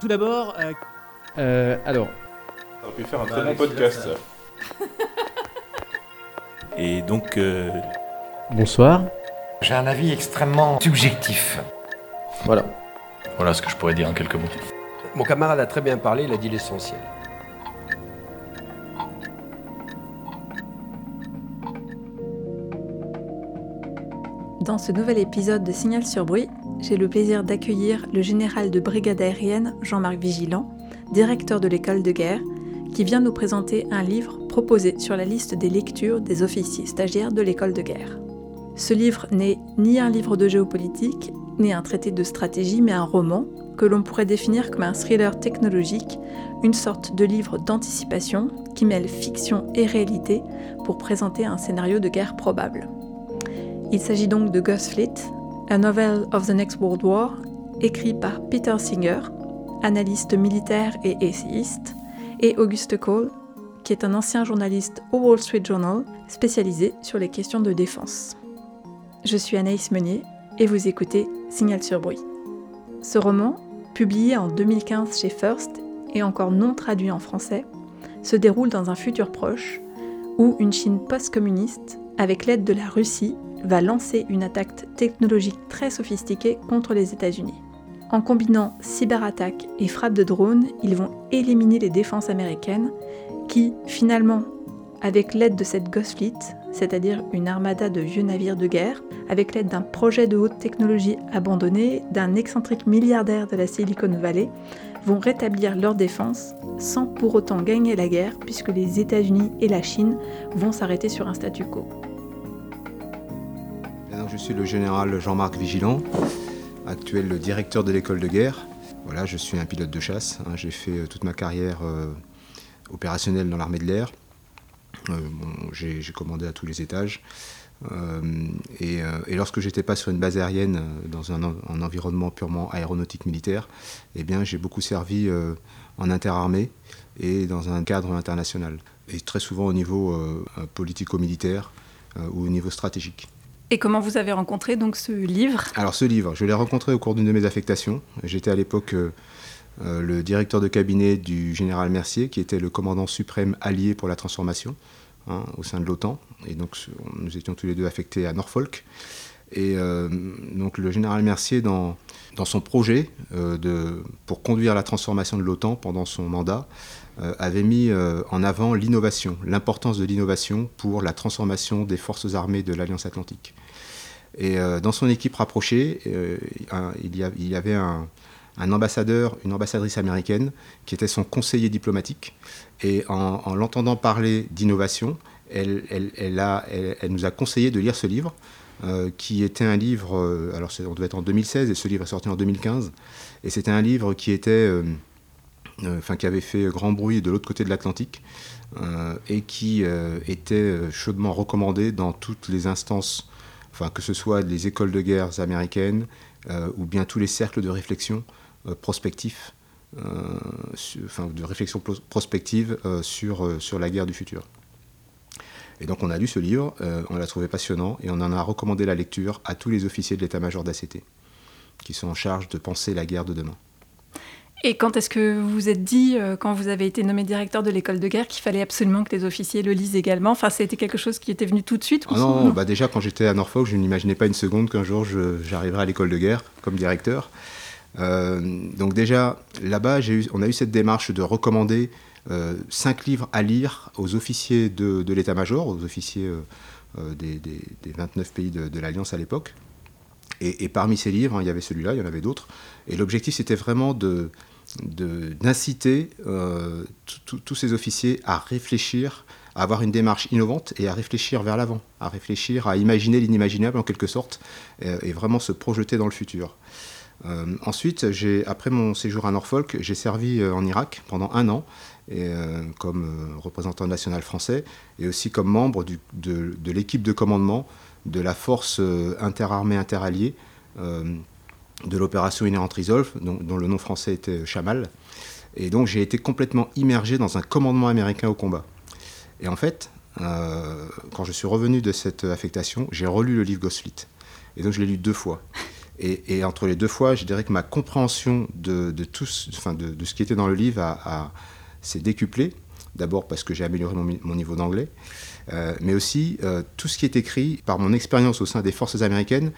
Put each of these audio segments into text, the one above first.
Tout d'abord, euh, Euh, alors, On aurait pu faire un très bon podcast. ça. Et donc, euh, bonsoir. J'ai un avis extrêmement subjectif. Voilà. voilà ce que je pourrais dire en quelques mots. Mon camarade a très bien parlé, il a dit l'essentiel. Dans ce nouvel épisode de Signal sur bruit, j'ai le plaisir d'accueillir le général de brigade aérienne Jean-Marc Vigilant, directeur de l'école de guerre, qui vient nous présenter un livre proposé sur la liste des lectures des officiers stagiaires de l'école de guerre. Ce livre n'est ni un livre de géopolitique, ni un traité de stratégie, mais un roman que l'on pourrait définir comme un thriller technologique, une sorte de livre d'anticipation qui mêle fiction et réalité pour présenter un scénario de guerre probable. Il s'agit donc de Ghost Fleet, A Novel of the Next World War, écrit par Peter Singer, analyste militaire et essayiste, et Auguste Cole, qui est un ancien journaliste au Wall Street Journal spécialisé sur les questions de défense. Je suis Anaïs Meunier et vous écoutez Signal sur bruit. Ce roman, publié en 2015 chez First et encore non traduit en français, se déroule dans un futur proche où une Chine post-communiste, avec l'aide de la Russie, va lancer une attaque technologique très sophistiquée contre les États-Unis. En combinant cyberattaques et frappes de drones, ils vont éliminer les défenses américaines qui, finalement, avec l'aide de cette Ghost Fleet, c'est-à-dire une armada de vieux navires de guerre, avec l'aide d'un projet de haute technologie abandonné, d'un excentrique milliardaire de la Silicon Valley, vont rétablir leur défense sans pour autant gagner la guerre puisque les États-Unis et la Chine vont s'arrêter sur un statu quo. Je suis le général Jean-Marc Vigilant, actuel directeur de l'école de guerre. Voilà, je suis un pilote de chasse. hein. J'ai fait euh, toute ma carrière euh, opérationnelle dans l'armée de l'air. Euh, J'ai commandé à tous les étages. Et, et lorsque j'étais pas sur une base aérienne, dans un, en- un environnement purement aéronautique militaire, eh bien, j'ai beaucoup servi en interarmée et dans un cadre international. Et très souvent au niveau politico-militaire ou au niveau stratégique. Et comment vous avez rencontré donc ce livre? Alors ce livre, je l'ai rencontré au cours d'une de mes affectations. J'étais à l'époque euh, euh, le directeur de cabinet du général Mercier, qui était le commandant suprême allié pour la transformation hein, au sein de l'OTAN. Et donc nous étions tous les deux affectés à Norfolk. Et euh, donc le général Mercier, dans, dans son projet de, pour conduire la transformation de l'OTAN pendant son mandat, avait mis euh, en avant l'innovation, l'importance de l'innovation pour la transformation des forces armées de l'Alliance Atlantique. Et euh, dans son équipe rapprochée, euh, il, y avait un, ambassadeur, une ambassadrice américaine qui était son conseiller diplomatique. Et en, en l'entendant parler d'innovation, elle, a- nous a conseillé de lire ce livre, euh, qui était un livre, euh, alors on devait être en 2016 et ce livre est sorti en 2015. Et c'était un livre qui était, euh, euh, enfin qui avait fait grand bruit de l'autre côté de l'Atlantique euh, et qui euh, était euh, chaudement recommandé dans toutes les instances enfin, que ce soit les écoles de guerre américaines euh, ou bien tous les cercles de réflexion euh, prospectifs, euh, enfin, de réflexion pros- prospective euh, sur, euh, sur la guerre du futur. Et donc on a lu ce livre, euh, on l'a trouvé passionnant et on en a recommandé la lecture à tous les officiers de l'état-major d'ACT qui sont en charge de penser la guerre de demain. Et quand est-ce que vous vous êtes dit, euh, quand vous avez été nommé directeur de l'école de guerre, qu'il fallait absolument que les officiers le lisent également? Enfin, c'était quelque chose qui était venu tout de suite Ah non, bah déjà quand j'étais à Norfolk, je n'imaginais pas une seconde qu'un jour j'arriverais à l'école de guerre comme directeur. Euh, donc déjà là-bas, on a eu cette démarche de recommander euh, cinq livres à lire aux officiers de, de l'état-major, aux officiers des, des- des 29 pays de, de l'Alliance à l'époque. Et, et parmi ces livres, hein, il y avait celui-là, il y en avait d'autres. Et l'objectif, c'était vraiment de- d'inciter euh, tous ces officiers à réfléchir, à avoir une démarche innovante et à réfléchir vers l'avant, à réfléchir, à imaginer l'inimaginable en quelque sorte, et, et vraiment se projeter dans le futur. Euh, ensuite, après mon séjour à Norfolk, j'ai servi euh, en Irak pendant un an, euh, comme euh, représentant national français, et aussi comme membre de, l'équipe de commandement de la force euh, interarmée interalliée euh, de l'opération Inherent Resolve, dont, le nom français était Chamal. Et donc j'ai été complètement immergé dans un commandement américain au combat. Et en fait, euh, quand je suis revenu de cette affectation, j'ai relu le livre Ghost Fleet. Et donc je l'ai lu deux fois. Et, entre les deux fois, je dirais que ma compréhension de, tout, enfin de, ce qui était dans le livre s'est décuplée. D'abord parce que j'ai amélioré mon, niveau d'anglais, euh, mais aussi euh, tout ce qui est écrit par mon expérience au sein des forces américaines,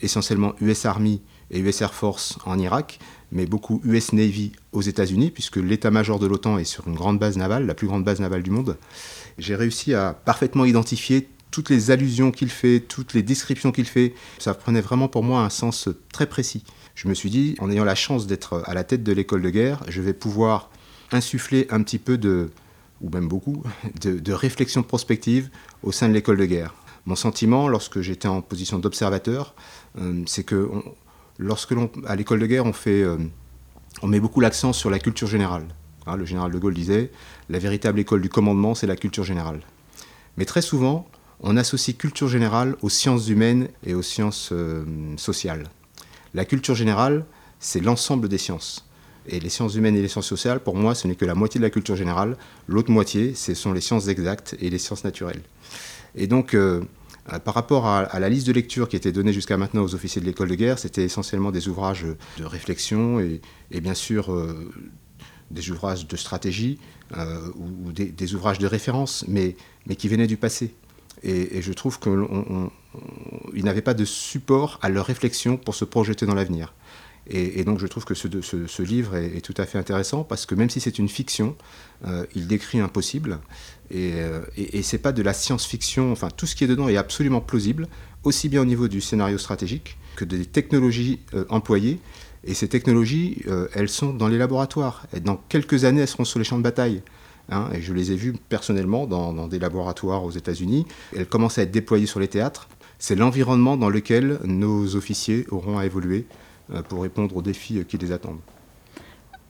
essentiellement US Army et US Air Force en Irak, mais beaucoup US Navy aux États-Unis, puisque l'état-major de l'OTAN est sur une grande base navale, la plus grande base navale du monde. J'ai réussi à parfaitement identifier toutes les allusions qu'il fait, toutes les descriptions qu'il fait, ça prenait vraiment pour moi un sens très précis. Je me suis dit, en ayant la chance d'être à la tête de l'école de guerre, je vais pouvoir insuffler un petit peu de, ou même beaucoup, de, réflexion prospective au sein de l'école de guerre. Mon sentiment, lorsque j'étais en position d'observateur, euh, c'est que lorsque l'on, à l'école de guerre, on fait, euh, on met beaucoup l'accent sur la culture générale. Hein, le général de Gaulle disait, la véritable école du commandement, c'est la culture générale. Mais très souvent, on associe culture générale aux sciences humaines et aux sciences euh, sociales. La culture générale, c'est l'ensemble des sciences. Et les sciences humaines et les sciences sociales, pour moi, ce n'est que la moitié de la culture générale. L'autre moitié, ce sont les sciences exactes et les sciences naturelles. Et donc, euh, par rapport à, la liste de lecture qui était donnée jusqu'à maintenant aux officiers de l'école de guerre, c'était essentiellement des ouvrages de réflexion et, bien sûr des ouvrages de stratégie ou, des, ouvrages de référence, mais, qui venaient du passé. Et, je trouve qu'ils n'avaient pas de support à leur réflexion pour se projeter dans l'avenir. Et, donc je trouve que ce, livre est, tout à fait intéressant parce que même si c'est une fiction, euh, il décrit un possible. Et, euh, et, c'est pas de la science-fiction, enfin tout ce qui est dedans est absolument plausible, aussi bien au niveau du scénario stratégique que des technologies euh, employées. Et ces technologies, elles sont dans les laboratoires. Et dans quelques années, elles seront sur les champs de bataille. Hein, et je les ai vus personnellement dans, des laboratoires aux États-Unis. Elles commencent à être déployées sur les théâtres. C'est l'environnement dans lequel nos officiers auront à évoluer pour répondre aux défis qui les attendent.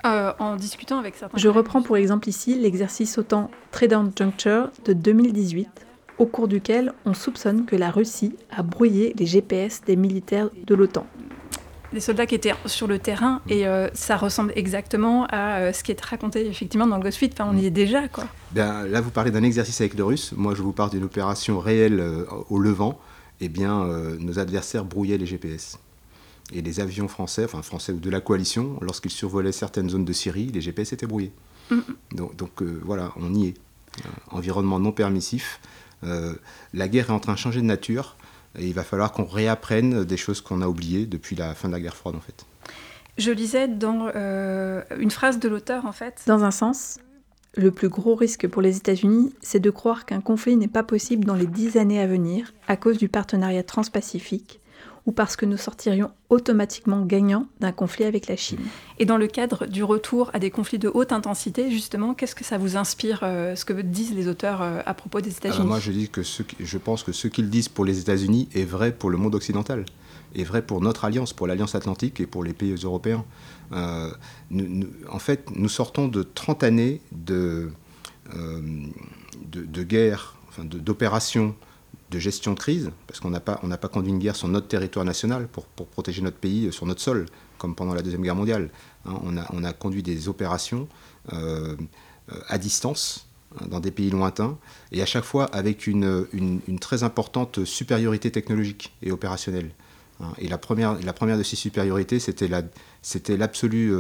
Euh, en discutant avec certains. Je reprends pour exemple ici l'exercice OTAN Tradent Juncture de 2018, au cours duquel on soupçonne que la Russie a brouillé les GPS des militaires de l'OTAN des soldats qui étaient sur le terrain et euh, ça ressemble exactement à euh, ce qui est raconté effectivement dans Ghost Enfin, on y est déjà, quoi. Là, vous parlez d'un exercice avec le Russe. Moi, je vous parle d'une opération réelle euh, au Levant. Eh bien, nos adversaires brouillaient les GPS. Et les avions français, enfin français ou de la coalition, lorsqu'ils survolaient certaines zones de Syrie, les GPS étaient brouillés. Donc, donc voilà, on y est. environnement non permissif. la guerre est en train de changer de nature. Et il va falloir qu'on réapprenne des choses qu'on a oubliées depuis la fin de la guerre froide, en fait. Je lisais dans euh, une phrase de l'auteur, en fait. Dans un sens, le plus gros risque pour les États-Unis, c'est de croire qu'un conflit n'est pas possible dans les dix années à venir à cause du partenariat transpacifique ou parce que nous sortirions automatiquement gagnants d'un conflit avec la Chine. Et dans le cadre du retour à des conflits de haute intensité, justement, qu'est-ce que ça vous inspire, euh, ce que disent les auteurs euh, à propos des États-Unis? Moi, je, dis que ce, je pense que ce qu'ils disent pour les États-Unis est vrai pour le monde occidental, est vrai pour notre alliance, pour l'Alliance atlantique et pour les pays européens. Euh, en fait, nous sortons de 30 années de, de, de guerre, enfin d'opérations de gestion de crise, parce qu'on n'a pas, conduit une guerre sur notre territoire national pour, protéger notre pays euh, sur notre sol, comme pendant la Deuxième Guerre mondiale. Hein. on, a, on, a, conduit des opérations euh, euh, à distance, hein, dans des pays lointains, et à chaque fois avec une, une, très importante supériorité technologique et opérationnelle. Hein. et la première, la première de ces supériorités, c'était l'absolue,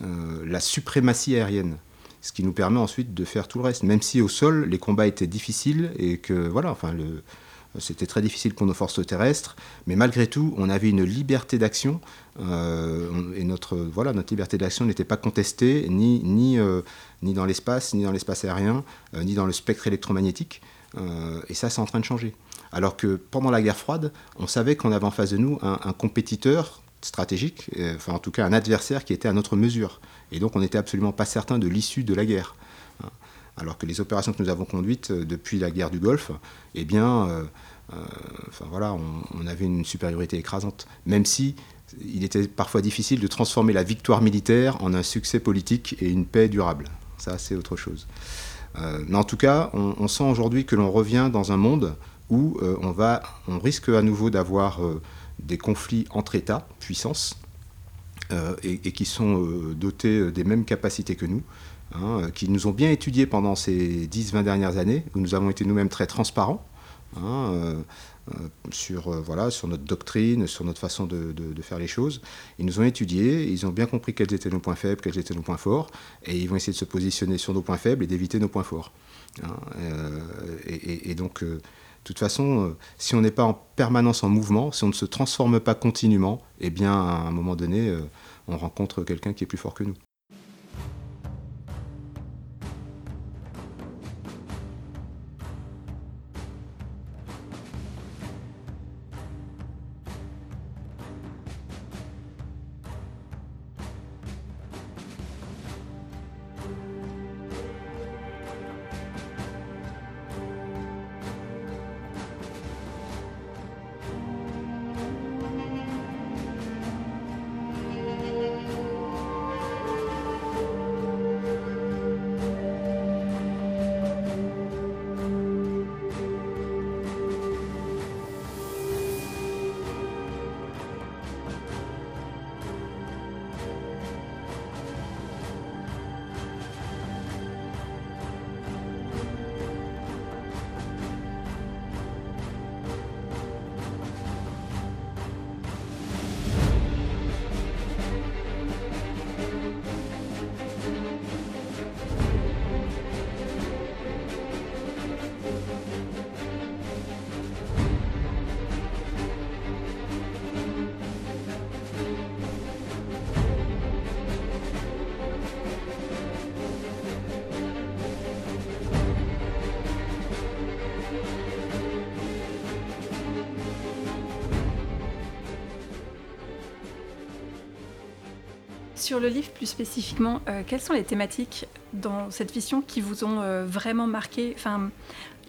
la suprématie aérienne ce qui nous permet ensuite de faire tout le reste. Même si au sol, les combats étaient difficiles et que voilà, enfin, c'était très difficile pour nos forces terrestres, mais malgré tout, on avait une liberté d'action euh, et notre liberté d'action n'était pas contestée ni euh, dans l'espace, ni dans l'espace aérien, euh, ni dans le spectre électromagnétique. et ça, c'est en train de changer. Alors que pendant la guerre froide, on savait qu'on avait en face de nous un compétiteur stratégique, enfin en tout cas un adversaire qui était à notre mesure. Et donc on n'était absolument pas certain de l'issue de la guerre. Hein. Alors que les opérations que nous avons conduites euh, depuis la guerre du Golfe, eh bien, euh, euh, enfin, voilà, on, avait une supériorité écrasante. Même si il était parfois difficile de transformer la victoire militaire en un succès politique et une paix durable. Ça, c'est autre chose. mais en tout cas, on, sent aujourd'hui que l'on revient dans un monde où on, va, on risque à nouveau d'avoir des conflits entre États, puissances, euh, et, qui sont euh, dotés euh, des mêmes capacités que nous, hein, qui nous ont bien étudiés pendant ces 10-20 dernières années, où nous avons été nous-mêmes très transparents. hein, sur, voilà, sur notre doctrine, sur notre façon de, faire les choses. Ils nous ont étudiés, ils ont bien compris quels étaient nos points faibles, quels étaient nos points forts, et ils vont essayer de se positionner sur nos points faibles et d'éviter nos points forts. Hein, et, donc, de toute façon, si on n'est pas en permanence en mouvement, si on ne se transforme pas continuellement, eh bien, à un moment donné, on rencontre quelqu'un qui est plus fort que nous. Sur le livre plus spécifiquement, euh, quelles sont les thématiques dans cette fiction qui vous ont euh, vraiment marqué? Enfin,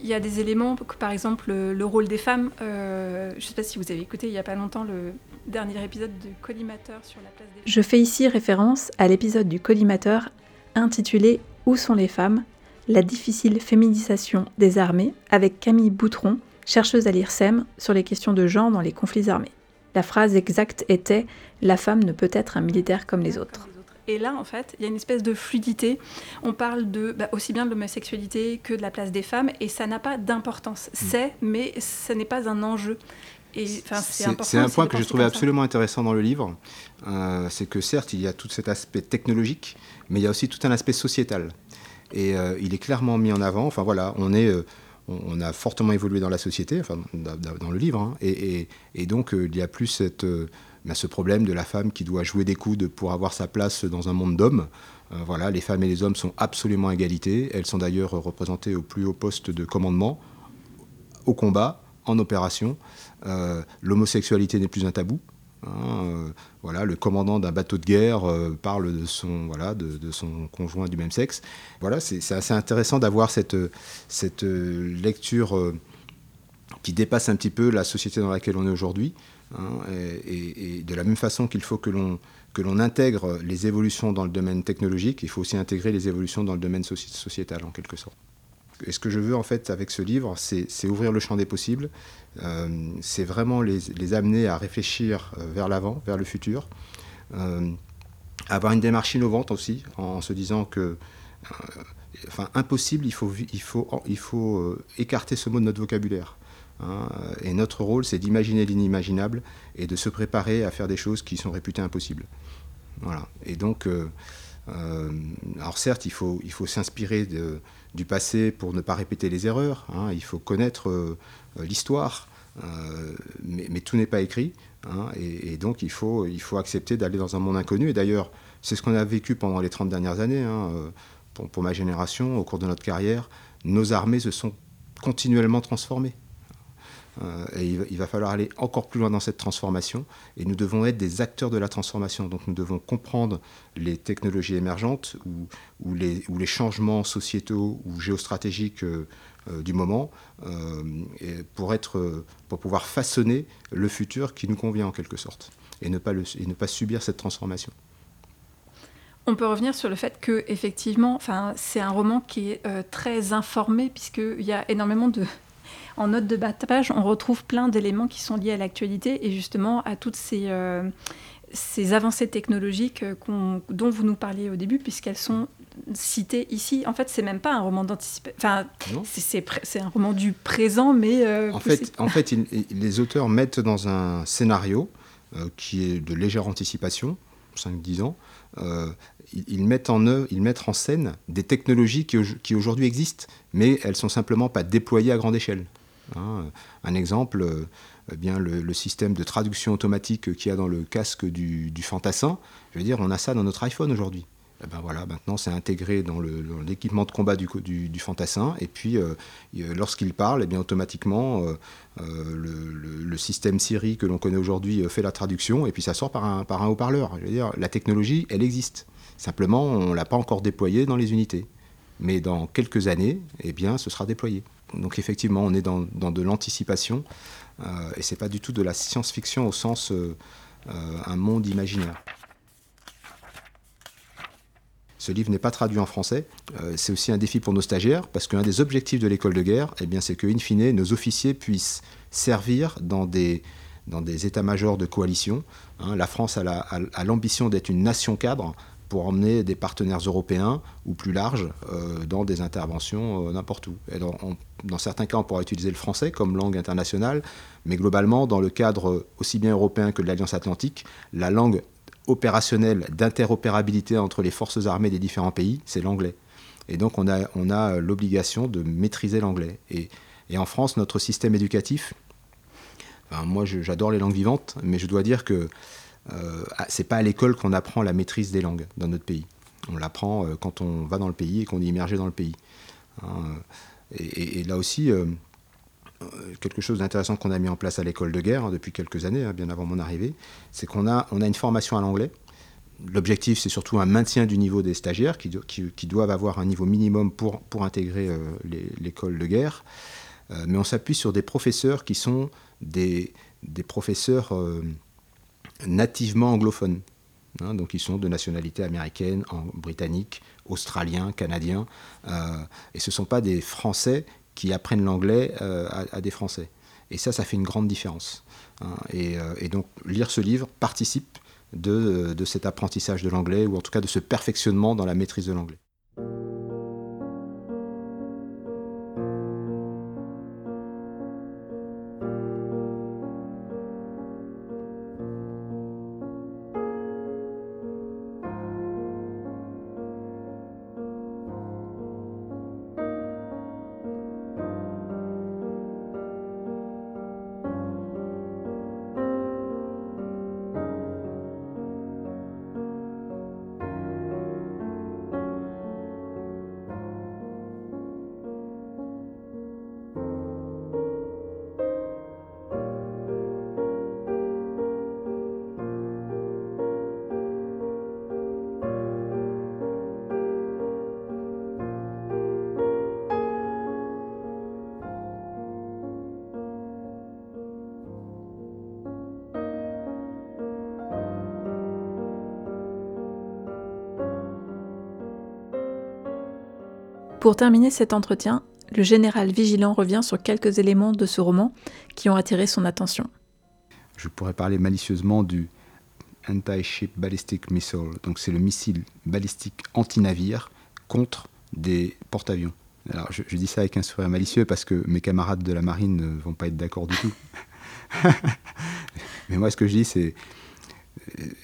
il y a des éléments, par exemple le, rôle des femmes. Euh, je ne sais pas si vous avez écouté il n'y a pas longtemps le dernier épisode de Collimateur sur la place des Je fais ici référence à l'épisode du Collimateur intitulé Où sont les femmes? La difficile féminisation des armées avec Camille Boutron, chercheuse à l'IRSEM sur les questions de genre dans les conflits armés. La phrase exacte était La femme ne peut être un militaire comme les autres. Et là, en fait, il y a une espèce de fluidité. On parle de bah, aussi bien de l'homosexualité que de la place des femmes, et ça n'a pas d'importance. Mm. C'est, mais ce n'est pas un enjeu. C'est un point que j'ai trouvé absolument intéressant dans le livre. Euh, c'est que certes, il y a tout cet aspect technologique, mais il y a aussi tout un aspect sociétal. Et euh, il est clairement mis en avant. Enfin voilà, on est. Euh, on, a fortement évolué dans la société, enfin dans le livre, hein, et, donc euh, il y a plus euh, bah, ce problème de la femme qui doit jouer des coudes pour avoir sa place dans un monde d'hommes. Euh, voilà, les femmes et les hommes sont absolument à égalité. Elles sont d'ailleurs représentées au plus haut poste de commandement, au combat, en opération. L'homosexualité n'est plus un tabou. Hein, euh, voilà, le commandant d'un bateau de guerre euh, parle de son, voilà, de, son conjoint du même sexe. Voilà, c'est assez intéressant d'avoir cette, cette euh, lecture qui dépasse un petit peu la société dans laquelle on est aujourd'hui. Hein, et, de la même façon qu'il faut que l'on que l'on intègre les évolutions dans le domaine technologique, il faut aussi intégrer les évolutions dans le domaine sociétal en quelque sorte. Et ce que je veux en fait avec ce livre, c'est ouvrir le champ des possibles, euh, c'est vraiment les, amener à réfléchir euh, vers l'avant, vers le futur, euh, avoir une démarche innovante aussi, en, se disant que, enfin, impossible, il faut, écarter ce mot de notre vocabulaire. Hein. et notre rôle, c'est d'imaginer l'inimaginable et de se préparer à faire des choses qui sont réputées impossibles. Voilà. Et donc, alors certes, il faut, s'inspirer du passé pour ne pas répéter les erreurs. Hein. il faut connaître euh, l'histoire, euh, mais, tout n'est pas écrit. Hein, et, donc il faut, accepter d'aller dans un monde inconnu. Et d'ailleurs, c'est ce qu'on a vécu pendant les 30 dernières années. Hein, euh, pour, ma génération, au cours de notre carrière, nos armées se sont continuellement transformées. Euh, et il va, falloir aller encore plus loin dans cette transformation. Et nous devons être des acteurs de la transformation. Donc nous devons comprendre les technologies émergentes ou, les, changements sociétaux ou géostratégiques euh, euh, du moment pour, être, pour pouvoir façonner le futur qui nous convient en quelque sorte. Et ne pas, ne pas subir cette transformation. On peut revenir sur le fait que effectivement, enfin, c'est un roman qui est très informé puisqu'il y a énormément de, en note de bas de page, on retrouve plein d'éléments qui sont liés à l'actualité et justement à toutes ces, euh, ces avancées technologiques euh, dont vous nous parliez au début, puisqu'elles sont cité ici. En fait, c'est même pas un roman d'anticipation. Enfin, c'est- un roman du présent, mais euh, En fait, en fait il- il- les auteurs mettent dans un scénario euh, qui est de légère anticipation, 5-10 ans, euh, ils, ils mettent en œuvre, ils mettent en scène des technologies qui, qui aujourd'hui existent, mais elles sont simplement pas déployées à grande échelle. Hein, un exemple, euh, eh bien le, système de traduction automatique qu'il y a dans le casque du, fantassin, je veux dire, on a ça dans notre iPhone aujourd'hui. Eh ben voilà, maintenant c'est intégré dans l'équipement de combat du, fantassin, et puis euh, il- lorsqu'il parle, eh bien automatiquement euh, le, système Siri que l'on connaît aujourd'hui fait la traduction, et puis ça sort par un, par un haut-parleur. La technologie, elle existe. Simplement, on ne l'a pas encore déployée dans les unités. Mais dans quelques années, eh bien, ce sera déployé. Donc effectivement, on est dans, de l'anticipation, euh, et c'est pas du tout de la science-fiction au sens euh, euh, un monde imaginaire. Ce livre n'est pas traduit en français. C'est aussi un défi pour nos stagiaires, parce qu'un des objectifs de l'école de guerre, eh bien, c'est que, in fine, nos officiers puissent servir dans des, dans des états-majors de coalition. Hein, la France a l'ambition d'être une nation cadre pour emmener des partenaires européens ou plus larges euh, dans des interventions euh, n'importe où. Dans, certains cas, on pourra utiliser le français comme langue internationale, mais globalement, dans le cadre aussi bien européen que de l'Alliance Atlantique, la langue opérationnelle d'interopérabilité entre les forces armées des différents pays, c'est l'anglais. Et donc on a, on a l'obligation de maîtriser l'anglais. Et, en France, notre système éducatif, moi j'adore les langues vivantes, mais je dois dire que c'est pas à l'école qu'on apprend la maîtrise des langues dans notre pays. On l'apprend euh, quand on va dans le pays et qu'on est immergé dans le pays. Hein, euh, et, là aussi, euh, euh, quelque chose d'intéressant qu'on a mis en place à l'école de guerre hein, depuis quelques années, hein, bien avant mon arrivée, c'est qu'on a, on a une formation à l'anglais. L'objectif, c'est surtout un maintien du niveau des stagiaires qui, qui- doivent avoir un niveau minimum pour, pour intégrer euh, l'école de guerre. Euh, mais on s'appuie sur des professeurs qui sont des, des professeurs euh, nativement anglophones. Hein, donc ils sont de nationalité américaine, britannique, australien, canadien. euh, et ce ne sont pas des Français qui apprennent l'anglais euh, à, des Français. Et ça, ça fait une grande différence. hein. et, euh, et donc lire ce livre participe de cet apprentissage de l'anglais, ou en tout cas de ce perfectionnement dans la maîtrise de l'anglais. Pour terminer cet entretien, le général Vigilant revient sur quelques éléments de ce roman qui ont attiré son attention. Je pourrais parler malicieusement du Anti-Ship Ballistic Missile. Donc c'est le missile balistique anti-navire contre des porte-avions. Alors je, je dis ça avec un sourire malicieux parce que mes camarades de la marine ne vont pas être d'accord du tout. Mais moi ce que je dis c'est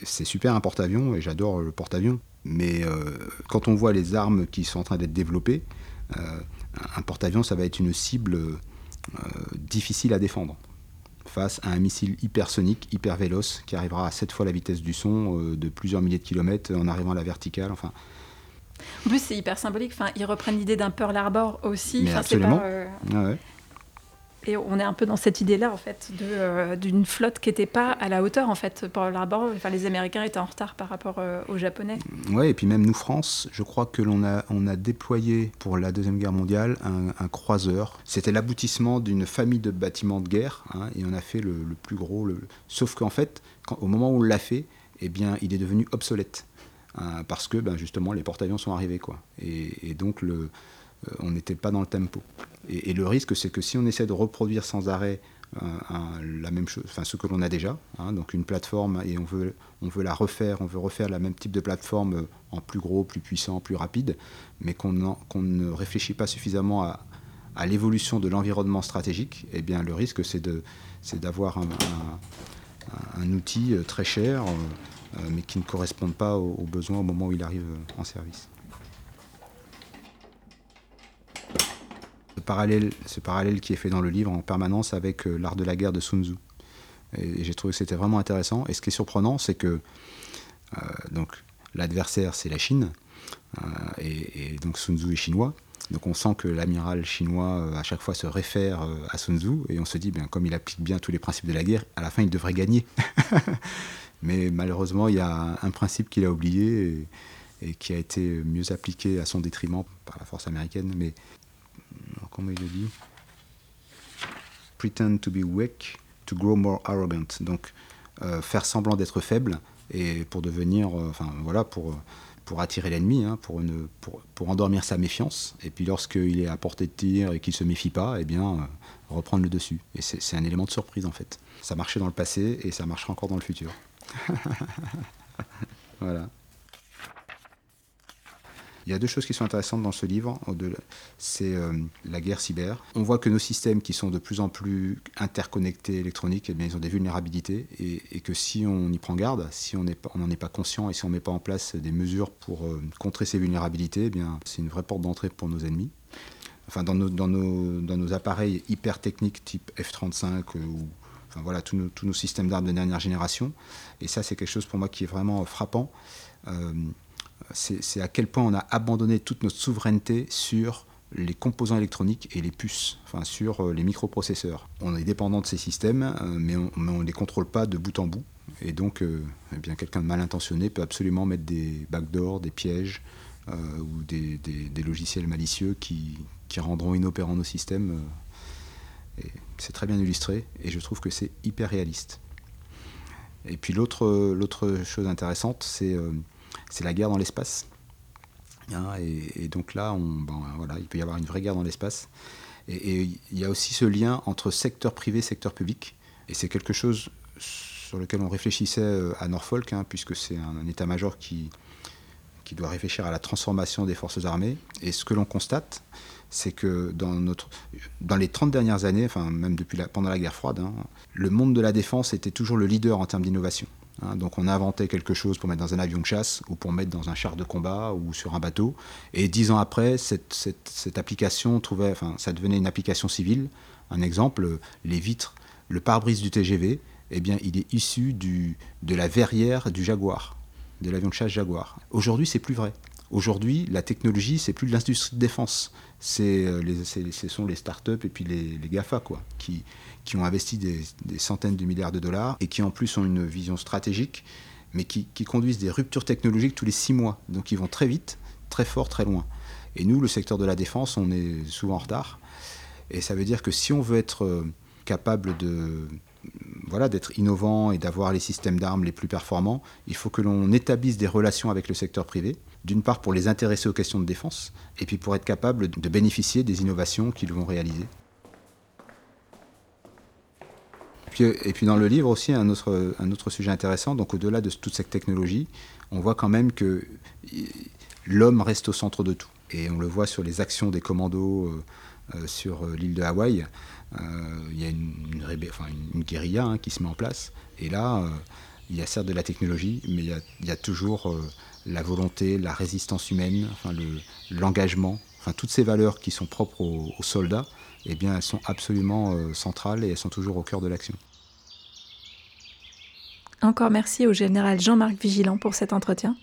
c'est super un porte-avions et j'adore le porte-avions. Mais euh, quand on voit les armes qui sont en train d'être développées, euh, un porte-avions ça va être une cible euh, difficile à défendre face à un missile hypersonique, hyper véloce, qui arrivera à 7 fois la vitesse du son de plusieurs milliers de kilomètres en arrivant à la verticale. Enfin, En plus, c'est hyper symbolique. Enfin, ils reprennent l'idée d'un Pearl Harbor aussi. Mais Enfin, absolument. pas, euh, ah ouais. Et on est un peu dans cette idée-là, en fait, euh, d'une flotte qui n'était pas à la hauteur, en fait. Pearl Harbor, enfin, les Américains étaient en retard par rapport euh, aux Japonais. Ouais, et puis même nous, France, je crois que l'on a, on a déployé pour la Deuxième Guerre mondiale un, croiseur. C'était l'aboutissement d'une famille de bâtiments de guerre, hein, et on a fait le, plus gros. Sauf qu'en fait, au moment où on l'a fait, eh bien, il est devenu obsolète. hein, parce que ben, justement, les porte-avions sont arrivés. Quoi. Et, donc, le, on n'était pas dans le tempo. Et, le risque, c'est que si on essaie de reproduire sans arrêt la même chose, ce que l'on a déjà, hein, donc une plateforme et on veut, la refaire, on veut refaire la même type de plateforme en plus gros, plus puissant, plus rapide, mais qu'on ne réfléchit pas suffisamment à, l'évolution de l'environnement stratégique, eh bien, le risque, c'est d'avoir un, outil euh, très cher, euh, euh, mais qui ne correspond pas aux, besoins au moment où il arrive en service. Parallèle, ce parallèle qui est fait dans le livre en permanence avec l'art de la guerre de Sun Tzu. Et, j'ai trouvé que c'était vraiment intéressant. Et ce qui est surprenant, c'est que donc l'adversaire, c'est la Chine, et, et, donc Sun Tzu est chinois. Donc on sent que l'amiral chinois euh, à chaque fois se réfère euh, à Sun Tzu et on se dit, bien, comme il applique bien tous les principes de la guerre, à la fin il devrait gagner. Mais malheureusement, il y a un principe qu'il a oublié et, qui a été mieux appliqué à son détriment par la force américaine. Mais il dit Pretend to be weak to grow more arrogant. Donc euh, faire semblant d'être faible et pour devenir, enfin voilà, pour pour attirer l'ennemi, hein, pour, pour, endormir sa méfiance. Et puis lorsqu'il est à portée de tir et qu'il se méfie pas, eh bien, euh, reprendre le dessus. Et c'est un élément de surprise en fait. Ça marchait dans le passé et ça marchera encore dans le futur. voilà. Il y a deux choses qui sont intéressantes dans ce livre. C'est euh, la guerre cyber. On voit que nos systèmes qui sont de plus en plus interconnectés électroniques, eh bien, ils ont des vulnérabilités et, que si on y prend garde, si on n'en est pas conscient et si on ne met pas en place des mesures pour euh, contrer ces vulnérabilités, eh c'est une vraie porte d'entrée pour nos ennemis. Enfin, dans nos, appareils hyper techniques type F-35 euh, ou enfin, voilà, tous, nos, tous nos systèmes d'armes de dernière génération. Et ça, c'est quelque chose pour moi qui est vraiment frappant c'est à quel point on a abandonné toute notre souveraineté sur les composants électroniques et les puces, enfin sur euh, les microprocesseurs. On est dépendant de ces systèmes, euh, mais on ne les contrôle pas de bout en bout. Et donc, euh, eh quelqu'un de mal intentionné peut absolument mettre des backdoors, des pièges ou des, logiciels malicieux qui, rendront inopérants nos systèmes. c'est très bien illustré et je trouve que c'est hyper réaliste. Et puis l'autre chose intéressante, c'est c'est la guerre dans l'espace. Hein, et, donc là, voilà, il peut y avoir une vraie guerre dans l'espace. Et, il y a aussi ce lien entre secteur privé et secteur public. Et c'est quelque chose sur lequel on réfléchissait euh, à Norfolk, hein, puisque c'est un, état-major qui, doit réfléchir à la transformation des forces armées. Et ce que l'on constate, c'est que dans les 30 dernières années, enfin même depuis la, pendant la guerre froide, hein, le monde de la défense était toujours le leader en termes d'innovation. Hein, donc on a inventé quelque chose pour mettre dans un avion de chasse ou pour mettre dans un char de combat ou sur un bateau. Et dix ans après, cette, application trouvait, enfin, ça devenait une application civile. Un exemple, les vitres, le pare-brise du TGV, eh bien, il est issu du, de la verrière du Jaguar, de l'avion de chasse Jaguar. Aujourd'hui, c'est plus vrai. Aujourd'hui, la technologie, c'est plus l'industrie de défense. C'est, euh, ce sont les startups et puis les, GAFA quoi, qui, qui ont investi des, centaines de milliards de dollars et qui en plus ont une vision stratégique, mais qui, conduisent des ruptures technologiques tous les six mois. Donc ils vont très vite, très fort, très loin. Et nous, le secteur de la défense, on est souvent en retard. Et ça veut dire que si on veut être euh, capable de voilà, d'être innovant et d'avoir les systèmes d'armes les plus performants, il faut que l'on établisse des relations avec le secteur privé, d'une part pour les intéresser aux questions de défense, et puis pour être capable de bénéficier des innovations qu'ils vont réaliser. et puis dans le livre aussi, un autre, sujet intéressant, donc au-delà de toute cette technologie, on voit quand même que l'homme reste au centre de tout. Et on le voit sur les actions des commandos euh, euh, sur euh, l'île de Hawaï. Il y a une, guérilla hein, qui se met en place. Et là, il y a certes de la technologie, mais il y a, toujours la volonté, la résistance humaine, l'engagement, toutes ces valeurs qui sont propres aux, soldats eh bien, elles sont absolument euh, centrales et elles sont toujours au cœur de l'action. Encore merci au général Jean-Marc Vigilant pour cet entretien.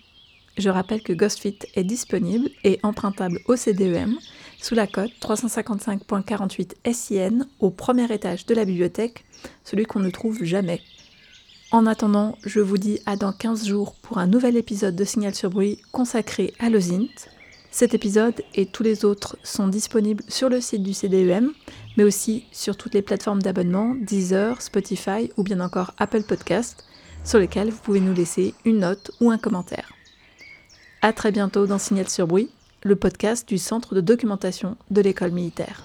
Je rappelle que GhostFit est disponible et empruntable au CDEM sous la cote 355.48 SIN au premier étage de la bibliothèque, celui qu'on ne trouve jamais. En attendant, je vous dis à dans 15 jours pour un nouvel épisode de Signal sur bruit consacré à l'OSINT. Cet épisode et tous les autres sont disponibles sur le site du CDEM, mais aussi sur toutes les plateformes d'abonnement, Deezer, Spotify ou bien encore Apple Podcast, sur lesquelles vous pouvez nous laisser une note ou un commentaire. A très bientôt dans Signal sur Bruit, le podcast du Centre de documentation de l'école militaire.